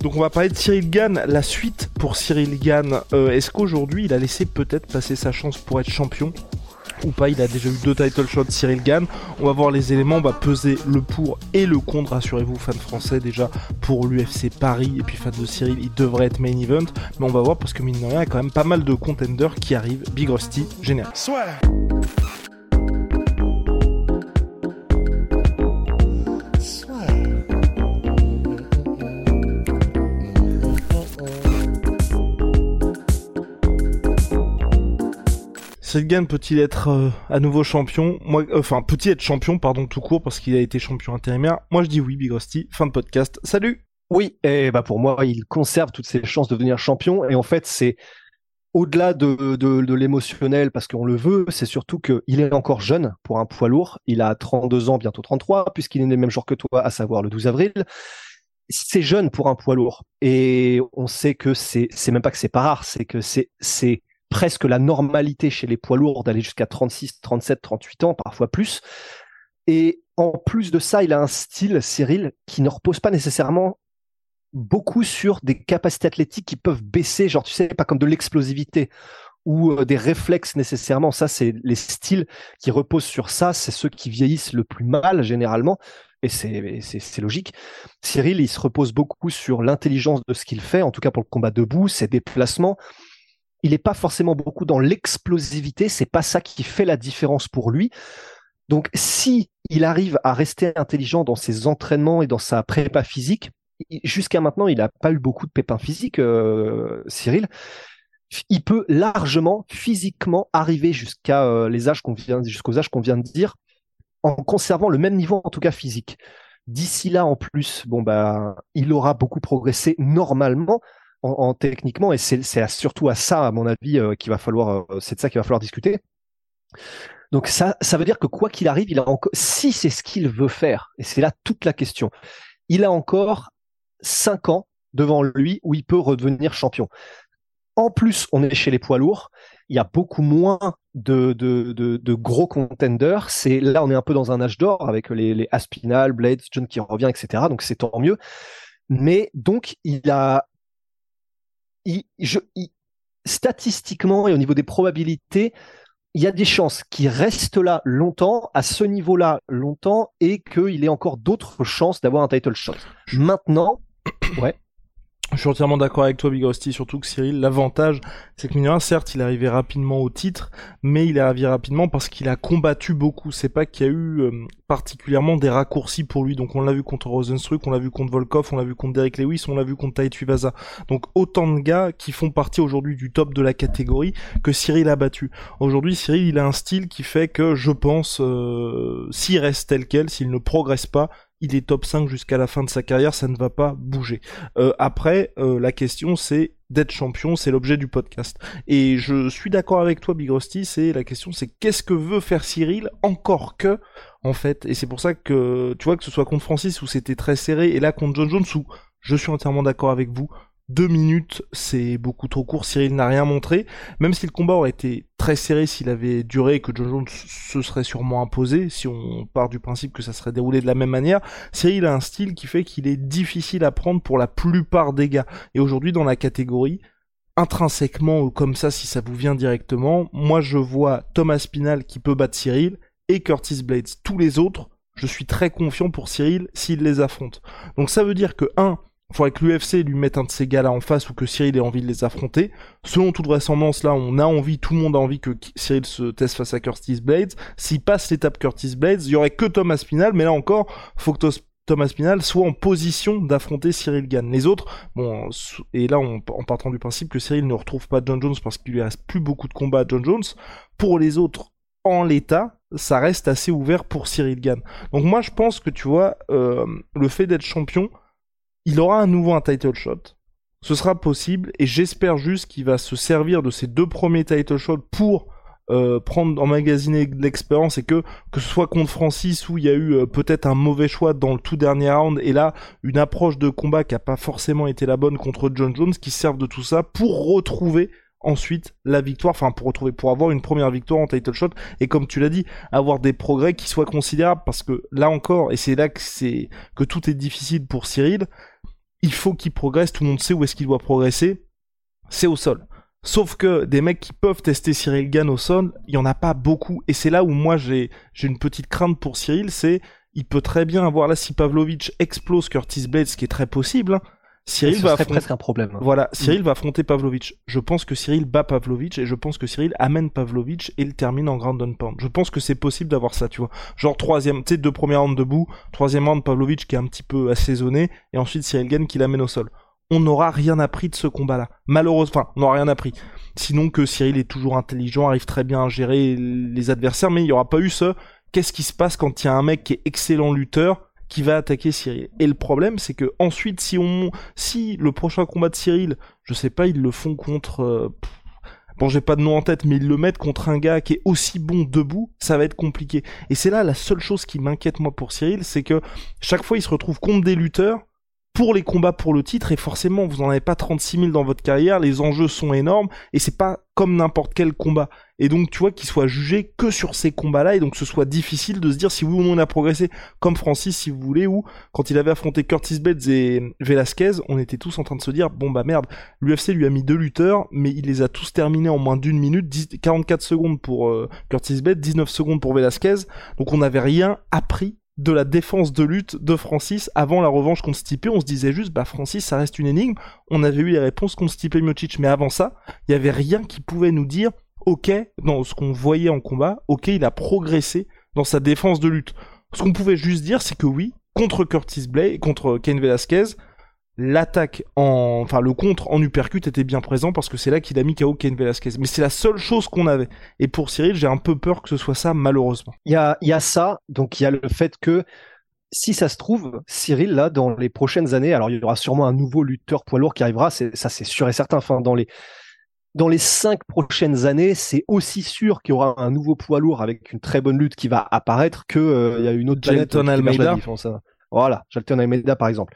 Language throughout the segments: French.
Donc on va parler de Cyril Gann, la suite pour Cyril Gann. Euh, Est-ce qu'aujourd'hui il a laissé peut-être passer sa chance pour être champion ou pas, il a déjà eu deux title shots Cyril Gann. On va voir les éléments, on va peser le pour et le contre, rassurez-vous fans français déjà pour l'UFC Paris et puis fans de Cyril, il devrait être main event, mais on va voir parce que mine de rien, il y a quand même pas mal de contenders qui arrivent. Big Rusty. Soit. Gann peut-il être euh, à nouveau champion? Moi, euh, enfin, peut-il être champion, pardon, tout court, parce qu'il a été champion intérimaire? Moi, je dis oui, Big Rusty. Fin de podcast. Salut Oui, et bah pour moi, il conserve toutes ses chances de devenir champion. Et en fait, c'est au-delà de, de, de l'émotionnel, parce qu'on le veut, c'est surtout qu'il est encore jeune pour un poids lourd. Il a 32 ans, bientôt 33, puisqu'il est né le même jour que toi, à savoir le 12 avril. C'est jeune pour un poids lourd. Et on sait que c'est, c'est même pas que c'est pas rare, c'est que c'est, c'est presque la normalité chez les poids lourds d'aller jusqu'à 36, 37, 38 ans, parfois plus. Et en plus de ça, il a un style, Cyril, qui ne repose pas nécessairement beaucoup sur des capacités athlétiques qui peuvent baisser, genre tu sais, pas comme de l'explosivité ou euh, des réflexes nécessairement. Ça, c'est les styles qui reposent sur ça, c'est ceux qui vieillissent le plus mal généralement. Et c'est logique. Cyril, il se repose beaucoup sur l'intelligence de ce qu'il fait, en tout cas pour le combat debout, ses déplacements, il n'est pas forcément beaucoup dans l'explosivité. C'est pas ça qui fait la différence pour lui. Donc, si il arrive à rester intelligent dans ses entraînements et dans sa prépa physique, jusqu'à maintenant, il n'a pas eu beaucoup de pépins physiques, euh, Cyril. Il peut largement, physiquement, arriver jusqu'à euh, les âges qu'on vient, jusqu'aux âges qu'on vient de dire, en conservant le même niveau, en tout cas physique. D'ici là, en plus, bon bah, il aura beaucoup progressé normalement en, techniquement, et c'est surtout à ça, à mon avis, euh, qu'il va falloir, euh, c'est de ça qu'il va falloir discuter. Donc ça, ça veut dire que quoi qu'il arrive, il a encore, si c'est ce qu'il veut faire, et c'est là toute la question, il a encore cinq ans devant lui où il peut redevenir champion. En plus, on est chez les poids lourds. Il y a beaucoup moins de, de, de, de gros contenders. C'est là, on est un peu dans un âge d'or avec les, les Aspinal, Blades, John qui revient, etc. Donc c'est tant mieux. Mais donc il a statistiquement et au niveau des probabilités, il y a des chances qu'il reste là longtemps, à ce niveau-là longtemps, et qu'il ait encore d'autres chances d'avoir un title shot. Maintenant, ouais. Je suis entièrement d'accord avec toi, Big Rusty, surtout que Cyril, l'avantage, c'est que Mignon, certes, il est arrivé rapidement au titre, mais il est arrivé rapidement parce qu'il a combattu beaucoup. C'est pas qu'il y a eu euh, particulièrement des raccourcis pour lui. Donc on l'a vu contre Rosenstruck, on l'a vu contre Volkov, on l'a vu contre Derek Lewis, on l'a vu contre Taito Vaza. Donc autant de gars qui font partie aujourd'hui du top de la catégorie que Cyril a battu. Aujourd'hui, Cyril, il a un style qui fait que je pense, euh, s'il reste tel quel, s'il ne progresse pas, il est top 5 jusqu'à la fin de sa carrière, ça ne va pas bouger. Euh, après, euh, la question c'est d'être champion, c'est l'objet du podcast. Et je suis d'accord avec toi, Big Rusty, c'est la question c'est qu'est-ce que veut faire Cyril encore que en fait. Et c'est pour ça que tu vois que ce soit contre Francis où c'était très serré et là contre John Jones où je suis entièrement d'accord avec vous deux minutes, c'est beaucoup trop court. Cyril n'a rien montré. Même si le combat aurait été très serré s'il avait duré et que John Jones se serait sûrement imposé, si on part du principe que ça serait déroulé de la même manière, Cyril a un style qui fait qu'il est difficile à prendre pour la plupart des gars. Et aujourd'hui, dans la catégorie, intrinsèquement ou comme ça, si ça vous vient directement, moi je vois Thomas Pinal qui peut battre Cyril et Curtis Blades. Tous les autres, je suis très confiant pour Cyril s'il les affronte. Donc ça veut dire que, un, il faudrait que l'UFC lui mette un de ces gars-là en face ou que Cyril ait envie de les affronter. Selon toute vraisemblance, là, on a envie, tout le monde a envie que Cyril se teste face à Curtis Blades. S'il passe l'étape Curtis Blades, il y aurait que Thomas Spinal, mais là encore, faut que Thomas Spinal soit en position d'affronter Cyril Gann. Les autres, bon, et là, en partant du principe que Cyril ne retrouve pas John Jones parce qu'il lui reste plus beaucoup de combats à John Jones, pour les autres, en l'état, ça reste assez ouvert pour Cyril Gann. Donc moi, je pense que tu vois, euh, le fait d'être champion, il aura à nouveau un title shot. Ce sera possible et j'espère juste qu'il va se servir de ces deux premiers title shots pour euh, prendre emmagasiner de l'expérience et que que ce soit contre Francis où il y a eu euh, peut-être un mauvais choix dans le tout dernier round et là une approche de combat qui a pas forcément été la bonne contre John Jones qui servent de tout ça pour retrouver ensuite la victoire, enfin pour retrouver, pour avoir une première victoire en title shot et comme tu l'as dit, avoir des progrès qui soient considérables parce que là encore, et c'est là que c'est que tout est difficile pour Cyril, il faut qu'il progresse, tout le monde sait où est-ce qu'il doit progresser, c'est au sol. Sauf que des mecs qui peuvent tester Cyril Gann au sol, il y en a pas beaucoup et c'est là où moi j'ai j'ai une petite crainte pour Cyril, c'est il peut très bien avoir là si Pavlovich explose Curtis Blades, ce qui est très possible. Hein, Cyril va affronter... presque un problème. Voilà, Cyril mm. va affronter Pavlovich. Je pense que Cyril bat Pavlovich et je pense que Cyril amène Pavlovich et il termine en ground and pound. Je pense que c'est possible d'avoir ça, tu vois. Genre troisième, tu sais, deux premières rounds debout, troisième round Pavlovich qui est un petit peu assaisonné et ensuite Cyril Gann qui l'amène au sol. On n'aura rien appris de ce combat-là. Malheureusement, enfin, on n'aura rien appris. Sinon que Cyril est toujours intelligent, arrive très bien à gérer les adversaires, mais il n'y aura pas eu ce qu'est-ce qui se passe quand il y a un mec qui est excellent lutteur qui va attaquer Cyril. Et le problème, c'est que ensuite, si on, si le prochain combat de Cyril, je sais pas, ils le font contre, euh, bon, j'ai pas de nom en tête, mais ils le mettent contre un gars qui est aussi bon debout, ça va être compliqué. Et c'est là la seule chose qui m'inquiète moi pour Cyril, c'est que chaque fois il se retrouve contre des lutteurs pour les combats pour le titre et forcément vous n'en avez pas 36 000 dans votre carrière, les enjeux sont énormes et c'est pas comme n'importe quel combat. Et donc tu vois qu'il soit jugé que sur ces combats-là et donc ce soit difficile de se dire si oui ou non on a progressé comme Francis si vous voulez ou quand il avait affronté Curtis Bates et Velasquez, on était tous en train de se dire bon bah merde, l'UFC lui a mis deux lutteurs mais il les a tous terminés en moins d'une minute, 44 secondes pour euh, Curtis Bates, 19 secondes pour Velasquez. Donc on n'avait rien appris de la défense de lutte de Francis avant la revanche contre Stipe. On se disait juste, bah Francis, ça reste une énigme. On avait eu les réponses contre Stipe Miocic, mais avant ça, il y avait rien qui pouvait nous dire, ok, dans ce qu'on voyait en combat, ok, il a progressé dans sa défense de lutte. Ce qu'on pouvait juste dire, c'est que oui, contre Curtis Blay, contre Ken Velasquez, l'attaque en, enfin le contre en uppercut était bien présent parce que c'est là qu'il a mis KO Ken Velasquez. Mais c'est la seule chose qu'on avait. Et pour Cyril, j'ai un peu peur que ce soit ça, malheureusement. Il y a, il y a ça, donc il y a le fait que si ça se trouve, Cyril, là, dans les prochaines années, alors il y aura sûrement un nouveau lutteur poids lourd qui arrivera, ça c'est sûr et certain. Enfin, dans les, dans les cinq prochaines années, c'est aussi sûr qu'il y aura un nouveau poids lourd avec une très bonne lutte qui va apparaître que euh, il y a une autre Jalton Almeida. Voilà, Jalton Almeida par exemple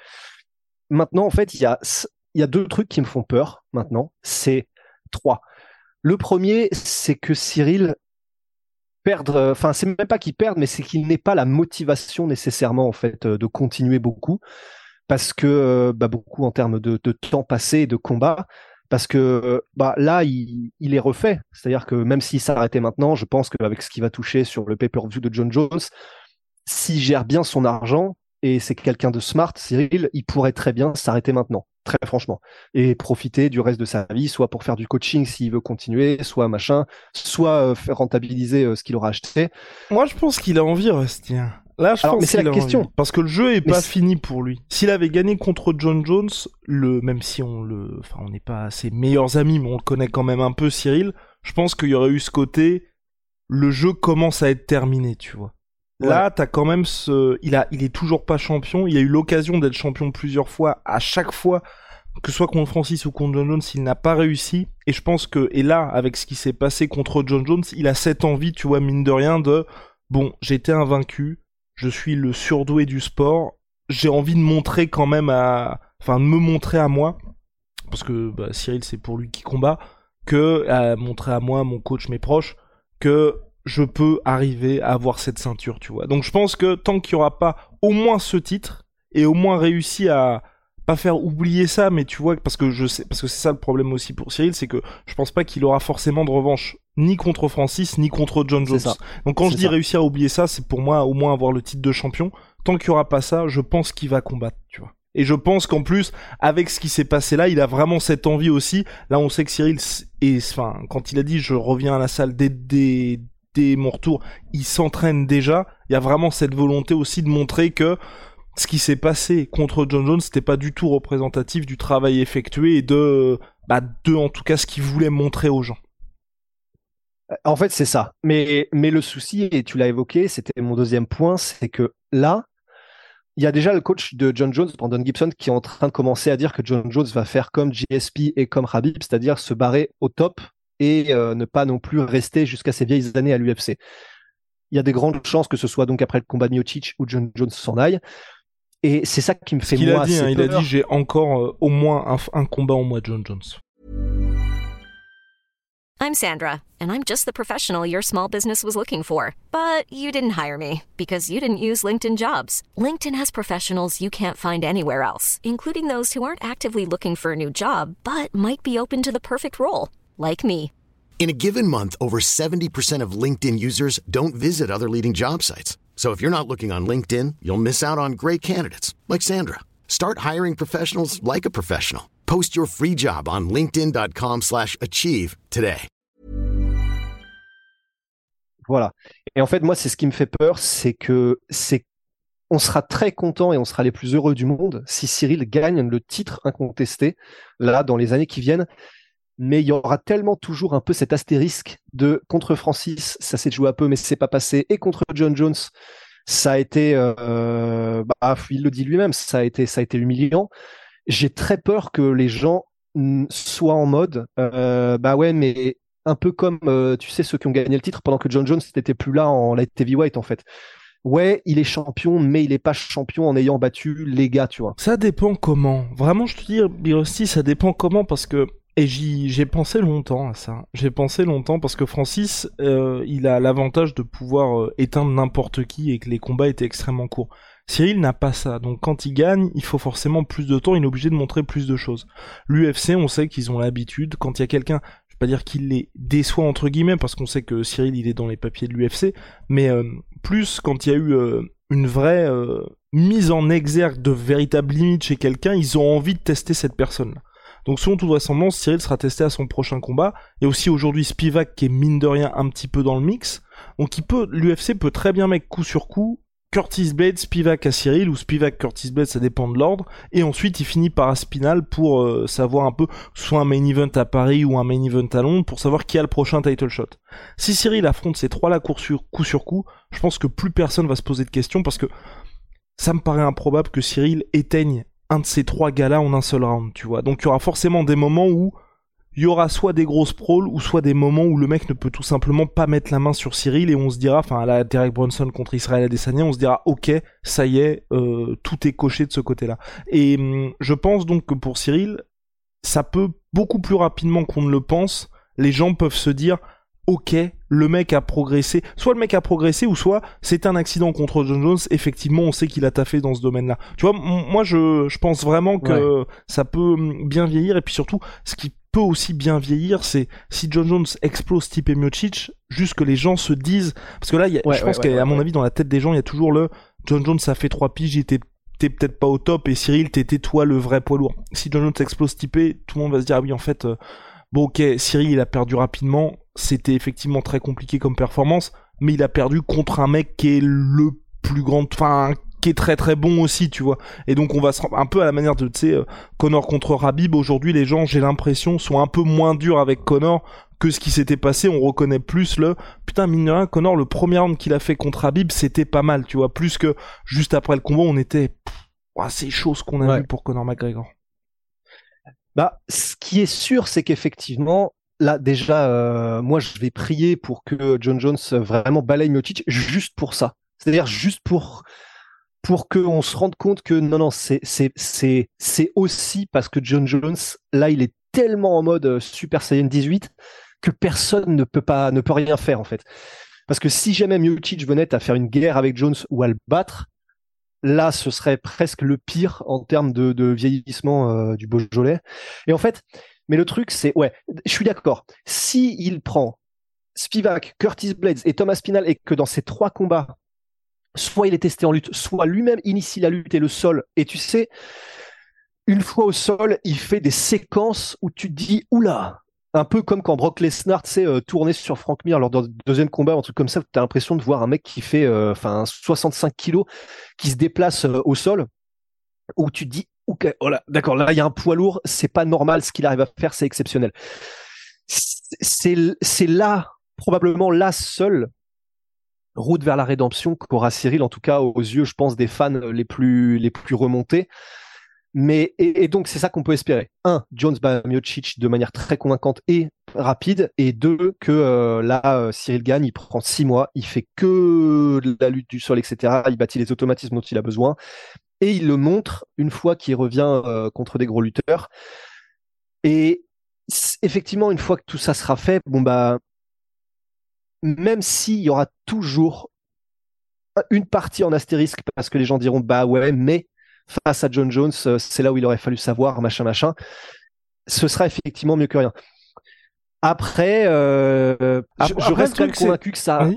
maintenant, en fait, il y a, deux trucs qui me font peur maintenant. C'est trois. Le premier, c'est que Cyril perdre, enfin, c'est même pas qu'il perde, mais c'est qu'il n'ait pas la motivation nécessairement, en fait, de continuer beaucoup. Parce que, bah, beaucoup en termes de, temps passé de combat. Parce que bah, là, il, il est refait. C'est-à-dire que même s'il s'arrêtait maintenant, je pense qu'avec ce qui va toucher sur le pay-per-view de John Jones, s'il gère bien son argent, et c'est quelqu'un de smart, Cyril, il pourrait très bien s'arrêter maintenant, très franchement, et profiter du reste de sa vie, soit pour faire du coaching s'il veut continuer, soit machin, soit euh, faire rentabiliser euh, ce qu'il aura acheté. Moi, je pense qu'il a envie, Rusty. Là, je pense mais c'est la question. Parce que le jeu est pas fini pour lui. S'il avait gagné contre John Jones, le, même si on le, enfin, on n'est pas ses meilleurs amis, mais on le connaît quand même un peu, Cyril, je pense qu'il y aurait eu ce côté, le jeu commence à être terminé, tu vois. Là, t'as quand même ce, il a, il est toujours pas champion. Il a eu l'occasion d'être champion plusieurs fois. À chaque fois, que ce soit contre Francis ou contre John Jones, il n'a pas réussi. Et je pense que, et là, avec ce qui s'est passé contre John Jones, il a cette envie, tu vois, mine de rien, de, bon, j'étais invaincu. Je suis le surdoué du sport. J'ai envie de montrer quand même à, enfin, de me montrer à moi. Parce que, bah, Cyril, c'est pour lui qui combat. Que, à montrer à moi, mon coach, mes proches, que je peux arriver à avoir cette ceinture, tu vois. Donc je pense que tant qu'il y aura pas au moins ce titre et au moins réussi à pas faire oublier ça, mais tu vois, parce que je sais, parce que c'est ça le problème aussi pour Cyril, c'est que je pense pas qu'il aura forcément de revanche ni contre Francis ni contre John Jones. Donc quand je dis réussir à oublier ça, c'est pour moi au moins avoir le titre de champion. Tant qu'il y aura pas ça, je pense qu'il va combattre, tu vois. Et je pense qu'en plus, avec ce qui s'est passé là, il a vraiment cette envie aussi. Là, on sait que Cyril, et enfin, quand il a dit je reviens à la salle dès, dès, mon retour, il s'entraîne déjà. Il y a vraiment cette volonté aussi de montrer que ce qui s'est passé contre John Jones, c'était pas du tout représentatif du travail effectué et de, bah, de en tout cas ce qu'il voulait montrer aux gens. En fait, c'est ça. Mais, mais le souci, et tu l'as évoqué, c'était mon deuxième point, c'est que là, il y a déjà le coach de John Jones, Brandon Gibson, qui est en train de commencer à dire que John Jones va faire comme GSP et comme Habib, c'est-à-dire se barrer au top et euh, ne pas non plus rester jusqu'à ses vieilles années à l'UFC. Il y a des grandes chances que ce soit donc après le combat de Miocic où John Jones s'en aille. Et c'est ça qui me fait il moi a dit, hein, assez il a peur. dit j'ai encore euh, au moins un, un combat en moi, John Jones. I'm Sandra, and I'm just the professional your small business was looking for. But you didn't hire me because you didn't use LinkedIn jobs. LinkedIn has professionals you can't find anywhere else, including those who aren't actively looking for a new job but might be open to the perfect role, like me. In a given month, over 70% of LinkedIn users don't visit other leading job sites. So if you're not looking on LinkedIn, you'll miss out on great candidates like Sandra. Start hiring professionals like a professional. Post your free job on linkedin.com/achieve slash achieve today. Voilà. Et en fait, moi, c'est ce qui me fait peur, c'est que c'est on sera très content et on sera les plus heureux du monde si Cyril gagne le titre incontesté là dans les années qui viennent. Mais il y aura tellement toujours un peu cet astérisque de contre Francis, ça s'est joué un peu, mais c'est pas passé, et contre John Jones, ça a été, euh, bah, il le dit lui-même, ça a été, ça a été humiliant. J'ai très peur que les gens soient en mode, euh, bah ouais, mais un peu comme, euh, tu sais, ceux qui ont gagné le titre pendant que John Jones n'était plus là en light heavyweight, en fait. Ouais, il est champion, mais il est pas champion en ayant battu les gars, tu vois. Ça dépend comment. Vraiment, je te dis, Birosti, ça dépend comment parce que et j'ai pensé longtemps à ça. J'ai pensé longtemps parce que Francis, euh, il a l'avantage de pouvoir euh, éteindre n'importe qui et que les combats étaient extrêmement courts. Cyril n'a pas ça, donc quand il gagne, il faut forcément plus de temps, il est obligé de montrer plus de choses. L'UFC, on sait qu'ils ont l'habitude, quand il y a quelqu'un, je vais pas dire qu'il les déçoit entre guillemets, parce qu'on sait que Cyril il est dans les papiers de l'UFC, mais euh, plus quand il y a eu une vraie mise en exergue de véritables limites chez quelqu'un, ils ont envie de tester cette personne-là. Donc selon toute vraisemblance, Cyril sera testé à son prochain combat. A aussi aujourd'hui Spivak qui est mine de rien un petit peu dans le mix. Donc il peut, l'UFC peut très bien mettre coup sur coup Curtis Blade, Spivak à Cyril ou Spivak Curtis Blade, ça dépend de l'ordre. Et ensuite il finit par Aspinal pour euh, savoir un peu soit un main event à Paris ou un main event à Londres pour savoir qui a le prochain title shot. Si Cyril affronte ces trois là coup sur coup, sur coup je pense que plus personne va se poser de questions parce que ça me paraît improbable que Cyril éteigne un de ces trois gars-là en un seul round, tu vois. Donc il y aura forcément des moments où il y aura soit des grosses prouls ou soit des moments où le mec ne peut tout simplement pas mettre la main sur Cyril et on se dira, enfin là Derek Brunson contre Israël Adesanya, on se dira ok, ça y est, euh, tout est coché de ce côté-là. Et hum, je pense donc que pour Cyril, ça peut beaucoup plus rapidement qu'on ne le pense. Les gens peuvent se dire ok, le mec a progressé. Soit le mec a progressé, ou soit c'est un accident contre John Jones. Effectivement, on sait qu'il a taffé dans ce domaine-là. Tu vois, moi, je, je pense vraiment que ça peut bien vieillir. Et puis surtout, ce qui peut aussi bien vieillir, c'est si John Jones explose Stipe Miocic, juste que les gens se disent, parce que là, y a- Ouais, je pense ouais, qu'à mon avis, dans la tête des gens, il y a toujours le John Jones, ça fait trois piges, il était t'es peut-être pas au top et Cyril t'étais toi le vrai poids lourd. Si John Jones explose Stipe, tout le monde va se dire ah oui en fait euh, bon ok Cyril il a perdu rapidement, c'était effectivement très compliqué comme performance, mais il a perdu contre un mec qui est le plus grand, enfin qui est très très bon aussi tu vois. Et donc on va se rendre un peu à la manière de tu sais euh, Connor contre Rabib. Aujourd'hui les gens j'ai l'impression sont un peu moins durs avec Connor que ce qui s'était passé, on reconnaît plus le putain mine de rien Connor le premier round qu'il a fait contre Habib c'était pas mal tu vois plus que juste après le combat on était ouah, c'est chaud ce qu'on a Ouais. vu pour Connor McGregor Bah, ce qui est sûr, c'est qu'effectivement, là, déjà, euh, moi, je vais prier pour que John Jones vraiment balaye Miocic juste pour ça. C'est-à-dire juste pour pour qu'on se rende compte que non, non, c'est c'est c'est c'est aussi parce que John Jones, là, il est tellement en mode euh, Super Saiyan 18 que personne ne peut pas ne peut rien faire en fait. Parce que si jamais Miocic venait à faire une guerre avec Jones ou à le battre, là, ce serait presque le pire en termes de, de vieillissement euh, du Beaujolais. Et en fait, mais le truc, c'est, ouais, je suis d'accord. Si il prend Spivak, Curtis Blades et Thomas Pinal et que dans ces trois combats, soit il est testé en lutte, soit lui-même initie la lutte et le sol, et tu sais, une fois au sol, il fait des séquences où tu te dis, oula, un peu comme quand Brock Lesnar, sais, euh, tournait sur Frank Mir lors du deuxième combat, un truc comme ça, tu as l'impression de voir un mec qui fait, euh, enfin, 65 kilos, qui se déplace euh, au sol, où tu te dis, ok, oh d'accord, là, il y a un poids lourd, c'est pas normal, ce qu'il arrive à faire, c'est exceptionnel. C'est là, probablement là seul, route vers la rédemption qu'aura Cyril, en tout cas aux yeux, je pense, des fans les plus, les plus remontés. Mais, et, donc, c'est ça qu'on peut espérer. Un, Jones bat Miocic de manière très convaincante et rapide. Et deux, que euh, là, euh, Cyril gagne, il prend six mois, il fait que la lutte du sol, etc. Il bâtit les automatismes dont il a besoin. Et il le montre une fois qu'il revient euh, contre des gros lutteurs. Et effectivement, une fois que tout ça sera fait, bon bah, même s'il y aura toujours une partie en astérisque parce que les gens diront bah ouais, mais face à John Jones, euh, c'est là où il aurait fallu savoir, machin, machin. Ce sera effectivement mieux que rien. Après, euh, je, reste quand même convaincu que ça.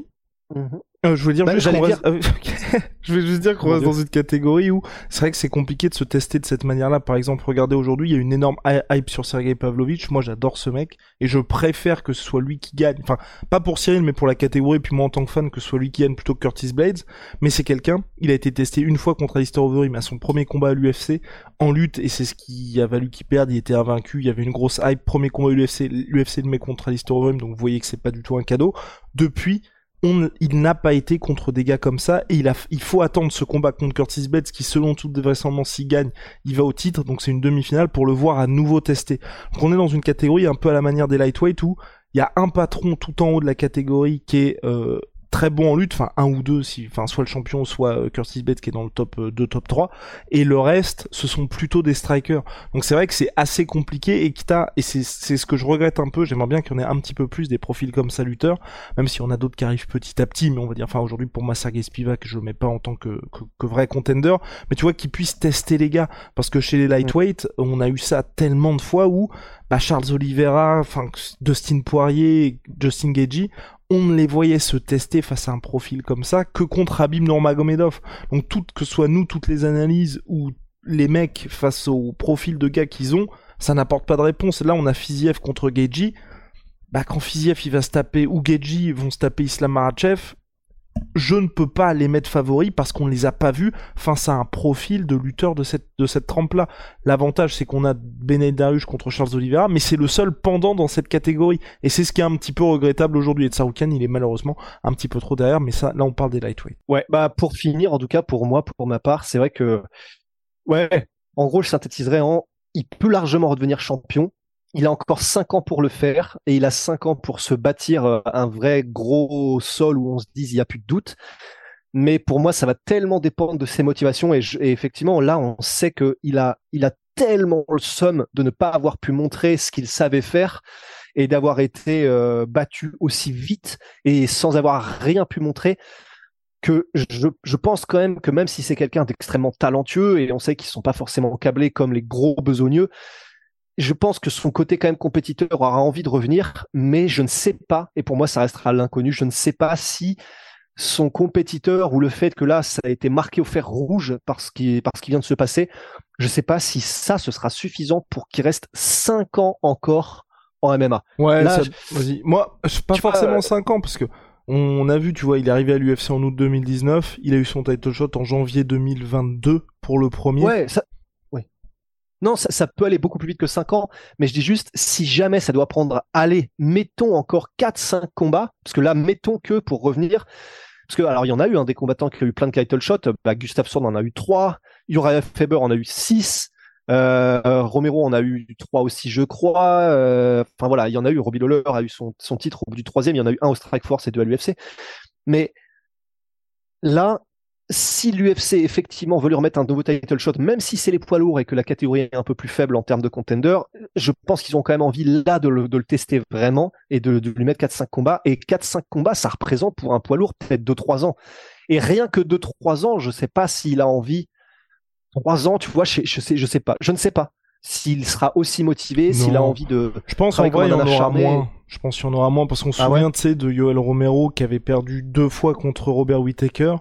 Mhm. Euh, je veux dire, bah, juste je vais juste dire qu'on reste dans une catégorie où c'est vrai que c'est compliqué de se tester de cette manière-là. Par exemple, regardez aujourd'hui, il y a une énorme hype sur Sergei Pavlovich. Moi, j'adore ce mec et je préfère que ce soit lui qui gagne. Enfin, pas pour Cyril, mais pour la catégorie. Puis moi, en tant que fan, que ce soit lui qui gagne plutôt que Curtis Blades. Mais c'est quelqu'un. Il a été testé une fois contre Alistair Overeem à son premier combat à l'UFC en lutte et c'est ce qui a valu qu'il perde. Il était invaincu. Il y avait une grosse hype. Premier combat à l'UFC. L'UFC le met contre Alistair Overeem. Donc vous voyez que c'est pas du tout un cadeau. Depuis, il n'a pas été contre des gars comme ça et il, faut attendre ce combat contre Curtis Bates qui selon toute vraisemblance s'il gagne il va au titre. Donc c'est une demi-finale pour le voir à nouveau tester. Donc on est dans une catégorie un peu à la manière des lightweight où il y a un patron tout en haut de la catégorie qui est euh, très bon en lutte, enfin un ou deux, si, enfin soit le champion, soit euh, Curtis Bates qui est dans le top 2, euh, top 3, et le reste, ce sont plutôt des strikers. Donc c'est vrai que c'est assez compliqué et quitte et c'est, c'est ce que je regrette un peu, j'aimerais bien qu'il y en ait un petit peu plus des profils comme ça lutteurs, même si on a d'autres qui arrivent petit à petit, mais on va dire, enfin aujourd'hui pour moi Sergei Spivak, je le mets pas en tant que, que, vrai contender, mais tu vois qu'ils puissent tester les gars, parce que chez les lightweight, on a eu ça tellement de fois où bah, Charles Oliveira, enfin Dustin Poirier, Justin Gagey, on ne les voyait se tester face à un profil comme ça que contre Abim Nurmagomedov. Donc tout, que soit nous, toutes les analyses ou les mecs face au profil de gars qu'ils ont, ça n'apporte pas de réponse. Là, on a Fiziev contre Geji. Bah, quand Fiziev il va se taper ou Geji vont se taper Islam Marachev, je ne peux pas les mettre favoris parce qu'on ne les a pas vus face à un profil de lutteur de cette, de cette trempe-là. L'avantage, c'est qu'on a Benet Darush contre Charles Oliveira, mais c'est le seul pendant dans cette catégorie. Et c'est ce qui est un petit peu regrettable aujourd'hui. Et Tsaroukan, il est malheureusement un petit peu trop derrière, mais ça, là, on parle des lightweight. Ouais, bah, pour finir, en tout cas, pour moi, pour ma part, c'est vrai que, ouais, en gros, je synthétiserais en, il peut largement redevenir champion, il a encore cinq ans pour le faire et il a cinq ans pour se bâtir euh, un vrai gros sol où on se dise il n'y a plus de doute. Mais pour moi, ça va tellement dépendre de ses motivations et, effectivement, là, on sait qu'il a, il a tellement le somme de ne pas avoir pu montrer ce qu'il savait faire et d'avoir été euh, battu aussi vite et sans avoir rien pu montrer que je, je pense quand même que même si c'est quelqu'un d'extrêmement talentueux et on sait qu'ils sont pas forcément câblés comme les gros besogneux, je pense que son côté quand même compétiteur aura envie de revenir, mais je ne sais pas, et pour moi ça restera l'inconnu, je ne sais pas si son compétiteur ou le fait que là ça a été marqué au fer rouge par ce qui, par qui vient de se passer, je ne sais pas si ça ce sera suffisant pour qu'il reste 5 ans encore en MMA. Ouais, vas-y. Moi, pas forcément 5 ans parce que on a vu, tu vois, il est arrivé à l'UFC en août 2019, il a eu son title shot en janvier 2022 pour le premier. Ouais, ça, non, ça, peut aller beaucoup plus vite que 5 ans, mais je dis juste, si jamais ça doit prendre, allez, mettons encore 4-5 combats, parce que là, mettons que pour revenir, parce que alors il y en a eu hein, des combattants qui ont eu plein de title shots, bah, Gustafsson en a eu 3, Uriah Faber en a eu 6, euh, Romero en a eu 3 aussi, je crois. Euh, enfin voilà, il y en a eu. Robbie Lawler a eu son, son titre au bout du troisième. Il y en a eu un au Strike Force et deux à l'UFC. Mais là, si l'UFC effectivement veut lui remettre un nouveau title shot, même si c'est les poids lourds et que la catégorie est un peu plus faible en termes de contender, je pense qu'ils ont quand même envie là de le, tester vraiment et de, lui mettre 4-5 combats. Et 4-5 combats, ça représente pour un poids lourd peut-être 2-3 ans. Et rien que 2-3 ans, je sais pas s'il a envie. 3 ans, tu vois, je, je, sais, je sais pas. Je ne sais pas s'il sera aussi motivé, s'il a envie de. Je pense en vrai, il y en aura moins. Je pense qu'il y en aura moins parce qu'on se ah souvient, tu sais, de Yoel Romero qui avait perdu deux fois contre Robert Whittaker.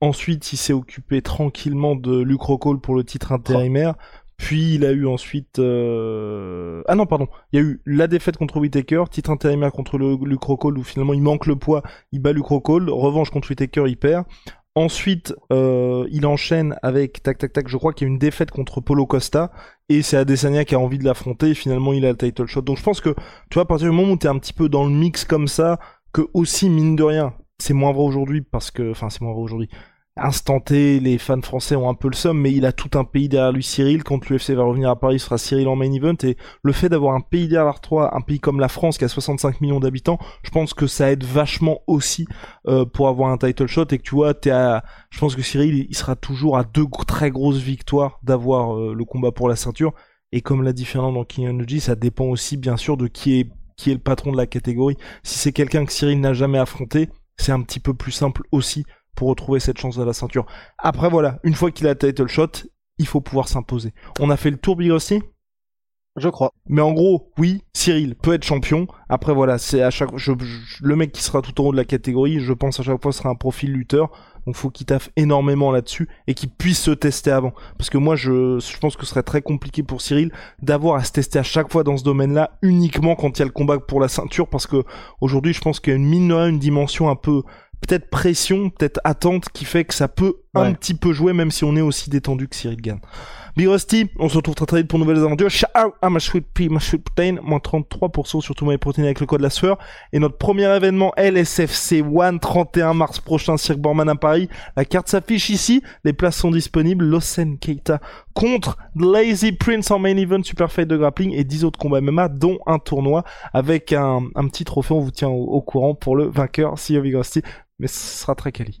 Ensuite, il s'est occupé tranquillement de Luke Rockhold pour le titre intérimaire. Puis il a eu ensuite... Euh... Ah non, pardon. Il y a eu la défaite contre Whitaker, titre intérimaire contre le où finalement il manque le poids, il bat Luke Rockhold, revanche contre Whitaker, il perd. Ensuite, euh, il enchaîne avec tac tac tac. Je crois qu'il y a une défaite contre Polo Costa et c'est Adesanya qui a envie de l'affronter. Et finalement, il a le title shot. Donc je pense que tu vois, à partir du moment où t'es un petit peu dans le mix comme ça, que aussi mine de rien, c'est moins vrai aujourd'hui parce que, enfin, c'est moins vrai aujourd'hui instanté, les fans français ont un peu le somme, mais il a tout un pays derrière lui, Cyril. Quand l'UFC va revenir à Paris, ce sera Cyril en main event. Et le fait d'avoir un pays derrière un pays comme la France qui a 65 millions d'habitants, je pense que ça aide vachement aussi euh, pour avoir un title shot. Et que tu vois, t'es à, je pense que Cyril, il sera toujours à deux très grosses victoires d'avoir euh, le combat pour la ceinture. Et comme l'a dit Fernand dans King Energy, ça dépend aussi bien sûr de qui est qui est le patron de la catégorie. Si c'est quelqu'un que Cyril n'a jamais affronté, c'est un petit peu plus simple aussi pour retrouver cette chance de la ceinture. Après voilà, une fois qu'il a title shot, il faut pouvoir s'imposer. On a fait le tour Big aussi je crois. Mais en gros, oui, Cyril peut être champion. Après, voilà, c'est à chaque, je, le mec qui sera tout en haut de la catégorie, je pense à chaque fois sera un profil lutteur. Donc, faut qu'il taffe énormément là-dessus et qu'il puisse se tester avant. Parce que moi, je, je pense que ce serait très compliqué pour Cyril d'avoir à se tester à chaque fois dans ce domaine-là, uniquement quand il y a le combat pour la ceinture. Parce que aujourd'hui, je pense qu'il y a une mine une dimension un peu, peut-être pression, peut-être attente qui fait que ça peut un petit peu jouer même si on est aussi détendu que Cyril Gann. Big Rusty, on se retrouve très très vite pour nouvelles aventures. Out à ma sweet pea, ma sweet protein, moins 33% sur tout my protein avec le code la sueur. Et notre premier événement LSFC One, 31 mars prochain, Cirque Borman à Paris. La carte s'affiche ici, les places sont disponibles. Losen Keita contre Lazy Prince en main event, super fight de grappling et 10 autres combats MMA, dont un tournoi avec un, petit trophée. On vous tient au, courant pour le vainqueur, you Big Rusty. Mais ce sera très quali.